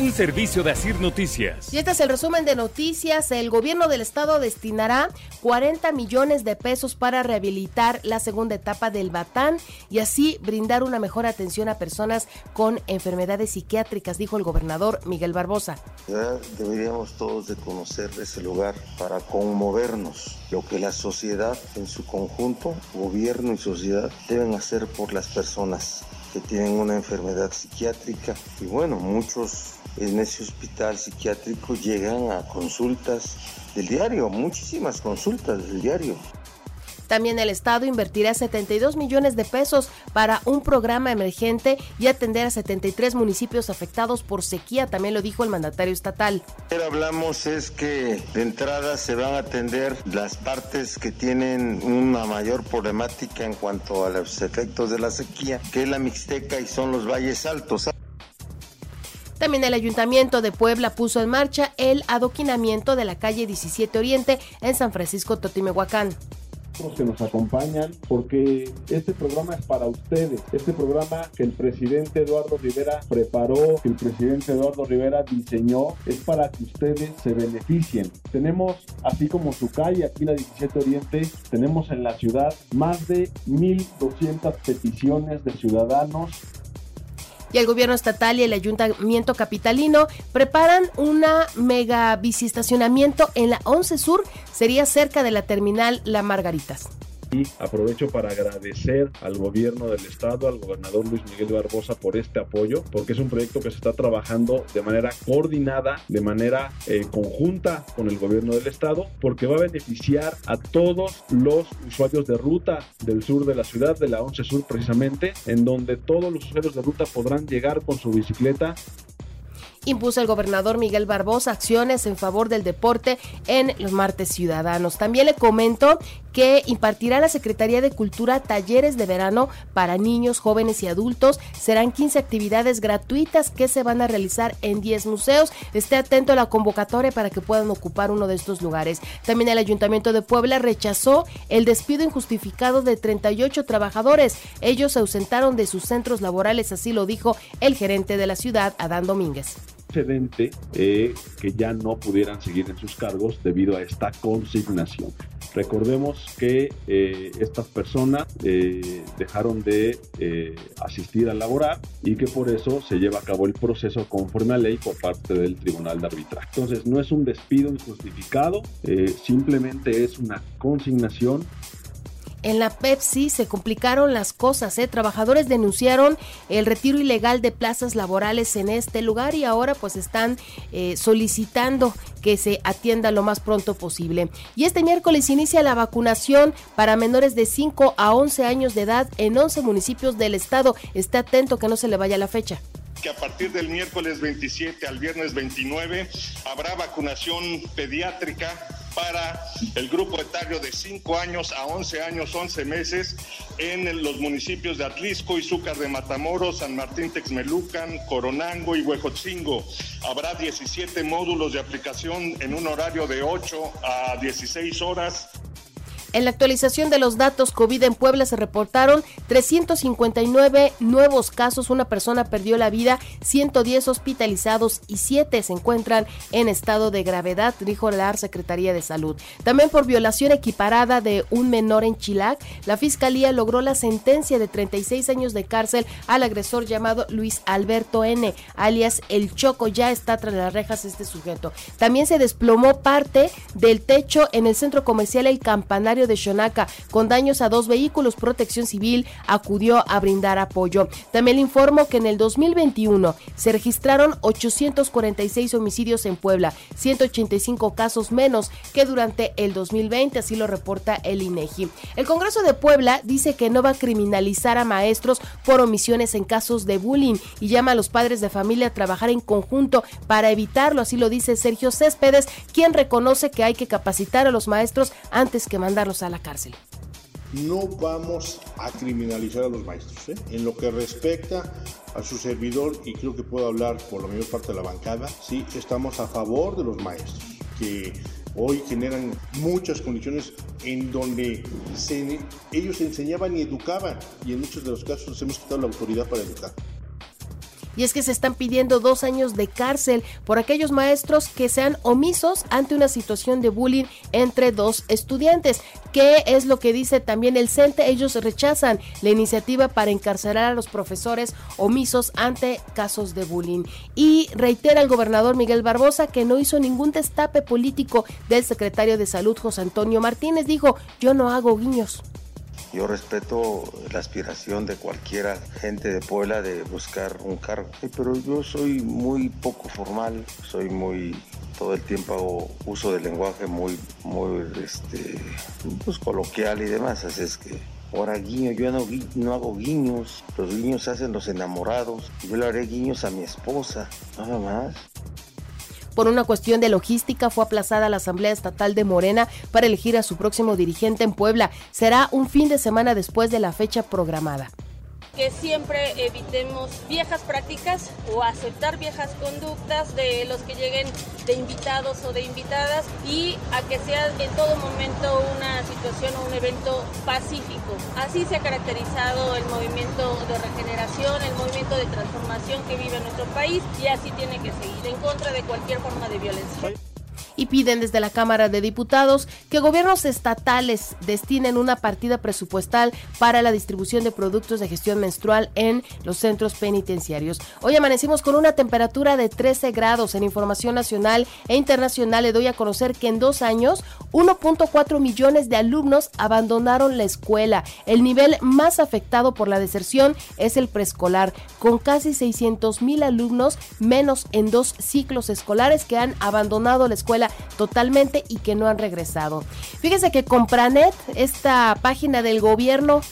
Un servicio de Asir Noticias. Y este es el resumen de noticias. El gobierno del estado destinará 40 millones de pesos para rehabilitar la segunda etapa del Batán y así brindar una mejor atención a personas con enfermedades psiquiátricas, dijo el gobernador Miguel Barbosa. Ya deberíamos todos de conocer ese lugar para conmovernos lo que la sociedad en su conjunto, gobierno y sociedad, deben hacer por las personas que tienen una enfermedad psiquiátrica. Y bueno, muchos en ese hospital psiquiátrico llegan a consultas del diario, muchísimas consultas del diario. También el Estado invertirá 72 millones de pesos para un programa emergente y atender a 73 municipios afectados por sequía, también lo dijo el mandatario estatal. Lo hablamos es que de entrada se van a atender las partes que tienen una mayor problemática en cuanto a los efectos de la sequía, que es la Mixteca y son los valles altos. También el Ayuntamiento de Puebla puso en marcha el adoquinamiento de la calle 17 Oriente en San Francisco Totimehuacán que nos acompañan, porque este programa es para ustedes. Este programa que el presidente Eduardo Rivera preparó, que el presidente Eduardo Rivera diseñó, es para que ustedes se beneficien. Tenemos, así como su calle, aquí la 17 Oriente, tenemos en la ciudad más de 1.200 peticiones de ciudadanos y el gobierno estatal y el ayuntamiento capitalino preparan una mega biciestacionamiento en la 11 Sur, sería cerca de la terminal La Margaritas. Y aprovecho para agradecer al gobierno del estado, al gobernador Luis Miguel Barbosa por este apoyo, porque es un proyecto que se está trabajando de manera coordinada, de manera eh, conjunta con el gobierno del estado, porque va a beneficiar a todos los usuarios de ruta del sur de la ciudad, de la 11 Sur precisamente, en donde todos los usuarios de ruta podrán llegar con su bicicleta impuso el gobernador Miguel Barbosa acciones en favor del deporte en los martes ciudadanos. También le comento que impartirá la Secretaría de Cultura talleres de verano para niños, jóvenes y adultos. Serán 15 actividades gratuitas que se van a realizar en 10 museos. Esté atento a la convocatoria para que puedan ocupar uno de estos lugares. También el Ayuntamiento de Puebla rechazó el despido injustificado de 38 trabajadores. Ellos se ausentaron de sus centros laborales, así lo dijo el gerente de la ciudad, Adán Domínguez eh, que ya no pudieran seguir en sus cargos debido a esta consignación. Recordemos que eh, estas personas eh, dejaron de asistir a laborar y que por eso se lleva a cabo el proceso conforme a ley por parte del Tribunal de Arbitraje. Entonces no es un despido injustificado, simplemente es una consignación en la Pepsi se complicaron las cosas. ¿eh? Trabajadores denunciaron el retiro ilegal de plazas laborales en este lugar y ahora pues están eh, solicitando que se atienda lo más pronto posible. Y este miércoles inicia la vacunación para menores de 5 a 11 años de edad en 11 municipios del estado. Esté atento que no se le vaya la fecha que a partir del miércoles 27 al viernes 29 habrá vacunación pediátrica para el grupo etario de 5 años a 11 años, 11 meses en los municipios de Atlisco, Izúcar de Matamoros, San Martín Texmelucan, Coronango y Huejotzingo. Habrá 17 módulos de aplicación en un horario de 8 a 16 horas en la actualización de los datos COVID en Puebla se reportaron 359 nuevos casos, una persona perdió la vida, 110 hospitalizados y 7 se encuentran en estado de gravedad, dijo la Secretaría de Salud. También por violación equiparada de un menor en Chilac, la Fiscalía logró la sentencia de 36 años de cárcel al agresor llamado Luis Alberto N., alias El Choco, ya está tras las rejas este sujeto. También se desplomó parte del techo en el centro comercial El Campanario de Xonaca con daños a dos vehículos. Protección Civil acudió a brindar apoyo. También le informo que en el 2021 se registraron 846 homicidios en Puebla, 185 casos menos que durante el 2020, así lo reporta el INEGI. El Congreso de Puebla dice que no va a criminalizar a maestros por omisiones en casos de bullying y llama a los padres de familia a trabajar en conjunto para evitarlo, así lo dice Sergio Céspedes, quien reconoce que hay que capacitar a los maestros antes que a la cárcel. No vamos a criminalizar a los maestros. ¿eh? En lo que respecta a su servidor, y creo que puedo hablar por la mayor parte de la bancada, sí, estamos a favor de los maestros, que hoy generan muchas condiciones en donde ellos enseñaban y educaban y en muchos de los casos hemos quitado la autoridad para educar y es que se están pidiendo dos años de cárcel por aquellos maestros que sean omisos ante una situación de bullying entre dos estudiantes. ¿Qué es lo que dice también el CENTE? Ellos rechazan la iniciativa para encarcelar a los profesores omisos ante casos de bullying. Y reitera el gobernador Miguel Barbosa que no hizo ningún destape político del secretario de Salud José Antonio Martínez. Dijo, yo no hago guiños. Yo respeto la aspiración de cualquiera gente de Puebla de buscar un cargo, pero yo soy muy poco formal, soy muy todo el tiempo hago uso del lenguaje muy muy este pues coloquial y demás, así es que Ahora guiño, yo no, no, hago guiños, los guiños hacen los enamorados, yo le haré guiños a mi esposa, nada más. Por una cuestión de logística fue aplazada la Asamblea Estatal de Morena para elegir a su próximo dirigente en Puebla. Será un fin de semana después de la fecha programada que siempre evitemos viejas prácticas o aceptar viejas conductas de los que lleguen de invitados o de invitadas y a que sea en todo momento una situación o un evento pacífico. Así se ha caracterizado el movimiento de regeneración, el movimiento de transformación que vive nuestro país y así tiene que seguir en contra de cualquier forma de violencia y piden desde la Cámara de Diputados que gobiernos estatales destinen una partida presupuestal para la distribución de productos de gestión menstrual en los centros penitenciarios. Hoy amanecimos con una temperatura de 13 grados. En información nacional e internacional le doy a conocer que en dos años 1.4 millones de alumnos abandonaron la escuela. El nivel más afectado por la deserción es el preescolar, con casi 600 mil alumnos menos en dos ciclos escolares que han abandonado la escuela totalmente y que no han regresado. Fíjese que Compranet, esta página del gobierno,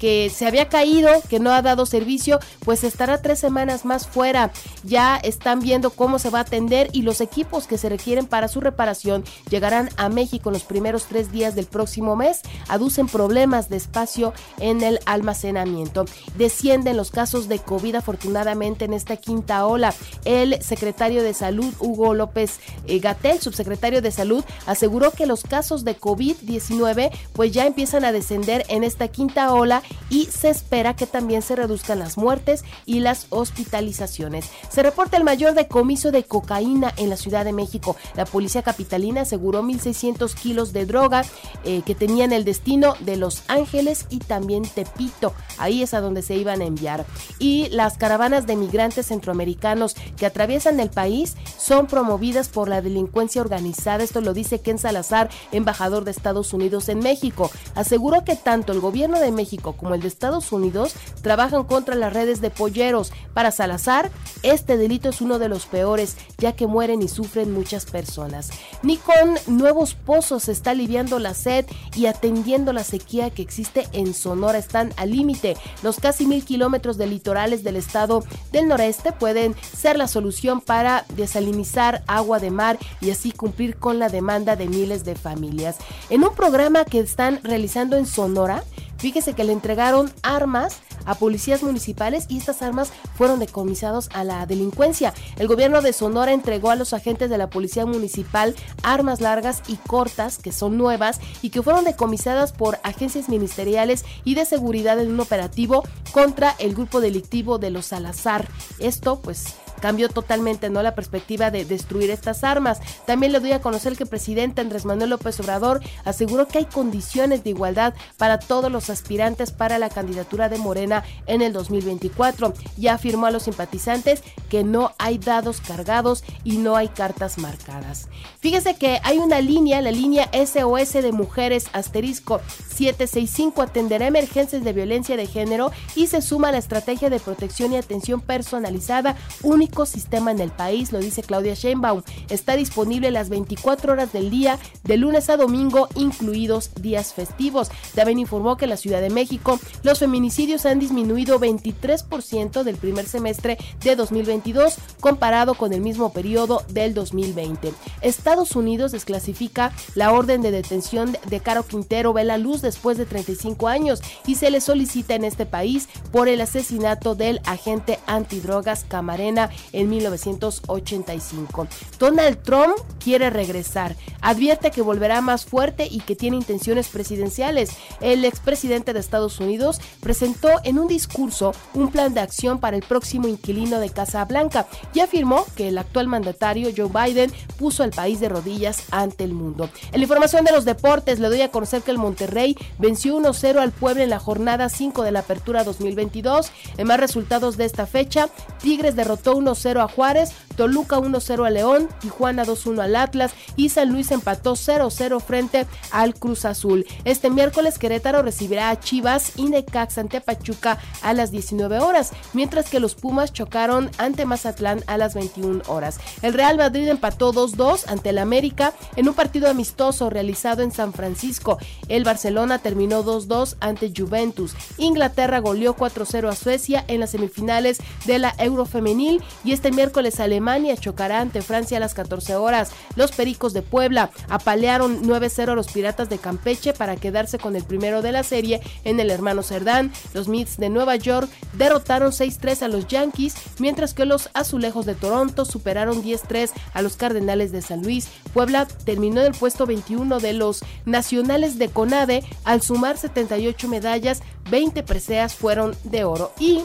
que se había caído, que no ha dado servicio, pues estará tres semanas más fuera. Ya están viendo cómo se va a atender y los equipos que se requieren para su reparación llegarán a México en los primeros tres días del próximo mes. Aducen problemas de espacio en el almacenamiento. Descienden los casos de COVID afortunadamente en esta quinta ola. El secretario de Salud, Hugo López eh, Gatel, subsecretario de Salud, aseguró que los casos de COVID-19 pues ya empiezan a descender en esta quinta ola y se espera que también se reduzcan las muertes y las hospitalizaciones. Se reporta el mayor decomiso de cocaína en la Ciudad de México. La policía capitalina aseguró 1.600 kilos de droga eh, que tenían el destino de Los Ángeles y también Tepito. Ahí es a donde se iban a enviar. Y las caravanas de migrantes centroamericanos que atraviesan el país son promovidas por la delincuencia organizada. Esto lo dice Ken Salazar, embajador de Estados Unidos en México. Aseguró que tanto el gobierno de México como el de Estados Unidos trabajan contra las redes de polleros. Para Salazar, este delito es uno de los peores, ya que mueren y sufren muchas personas. Ni con nuevos pozos está aliviando la sed y atendiendo la sequía que existe en Sonora. Están al límite. Los casi mil kilómetros de litorales del estado del noreste pueden ser la solución para desalinizar agua de mar y así cumplir con la demanda de miles de familias. En un programa que están realizando en Sonora, Fíjese que le entregaron armas a policías municipales y estas armas fueron decomisados a la delincuencia. El gobierno de Sonora entregó a los agentes de la policía municipal armas largas y cortas que son nuevas y que fueron decomisadas por agencias ministeriales y de seguridad en un operativo contra el grupo delictivo de los Salazar. Esto pues cambió totalmente no la perspectiva de destruir estas armas. También le doy a conocer que el presidente Andrés Manuel López Obrador aseguró que hay condiciones de igualdad para todos los aspirantes para la candidatura de Morena en el 2024 y afirmó a los simpatizantes que no hay dados cargados y no hay cartas marcadas. Fíjese que hay una línea, la línea SOS de mujeres asterisco 765 atenderá emergencias de violencia de género y se suma a la estrategia de protección y atención personalizada única sistema en el país, lo dice Claudia Sheinbaum. Está disponible las 24 horas del día, de lunes a domingo, incluidos días festivos. También informó que en la Ciudad de México los feminicidios han disminuido 23% del primer semestre de 2022 comparado con el mismo periodo del 2020. Estados Unidos desclasifica la orden de detención de Caro Quintero, ve la luz después de 35 años y se le solicita en este país por el asesinato del agente antidrogas Camarena en 1985. Donald Trump quiere regresar. Advierte que volverá más fuerte y que tiene intenciones presidenciales. El expresidente de Estados Unidos presentó en un discurso un plan de acción para el próximo inquilino de Casa Blanca y afirmó que el actual mandatario Joe Biden puso al país de rodillas ante el mundo. En la información de los deportes, le doy a conocer que el Monterrey venció 1-0 al Puebla en la jornada 5 de la Apertura 2022. En más resultados de esta fecha, Tigres derrotó 1-0 a Juárez, Toluca 1-0 a León, Tijuana 2-1 al Atlas y San Luis empató 0-0 frente al Cruz Azul. Este miércoles Querétaro recibirá a Chivas y Necax ante Pachuca a las 19 horas, mientras que los Pumas chocaron ante Mazatlán a las 21 horas. El Real Madrid empató 2-2 ante el América en un partido amistoso realizado en San Francisco. El Barcelona terminó 2-2 ante Juventus. Inglaterra goleó 4-0 a Suecia en las semifinales de la Eurofemenil y este miércoles Alemania chocará ante Francia a las 14 horas. Los Pericos de Puebla apalearon 9-0 a los Piratas de Campeche para quedarse con el primero de la serie en el hermano Cerdán. Los Mets de Nueva York derrotaron 6-3 a los Yankees, mientras que los Azulejos de Toronto superaron 10-3 a los Cardenales de San Luis. Puebla terminó en el puesto 21 de los Nacionales de CONADE al sumar 78 medallas, 20 preseas fueron de oro y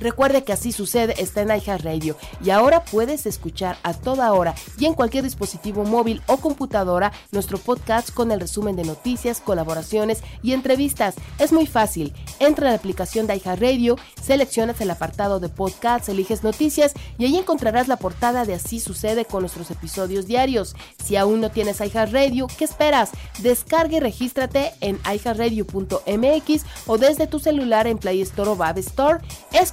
Recuerde que así sucede está en Radio y ahora puedes escuchar a toda hora y en cualquier dispositivo móvil o computadora nuestro podcast con el resumen de noticias, colaboraciones y entrevistas. Es muy fácil. Entra a la aplicación de Radio, seleccionas el apartado de podcast, eliges noticias y ahí encontrarás la portada de Así sucede con nuestros episodios diarios. Si aún no tienes Radio, ¿qué esperas? Descarga y regístrate en iHeartRadio.mx o desde tu celular en Play Store o Web Store. Es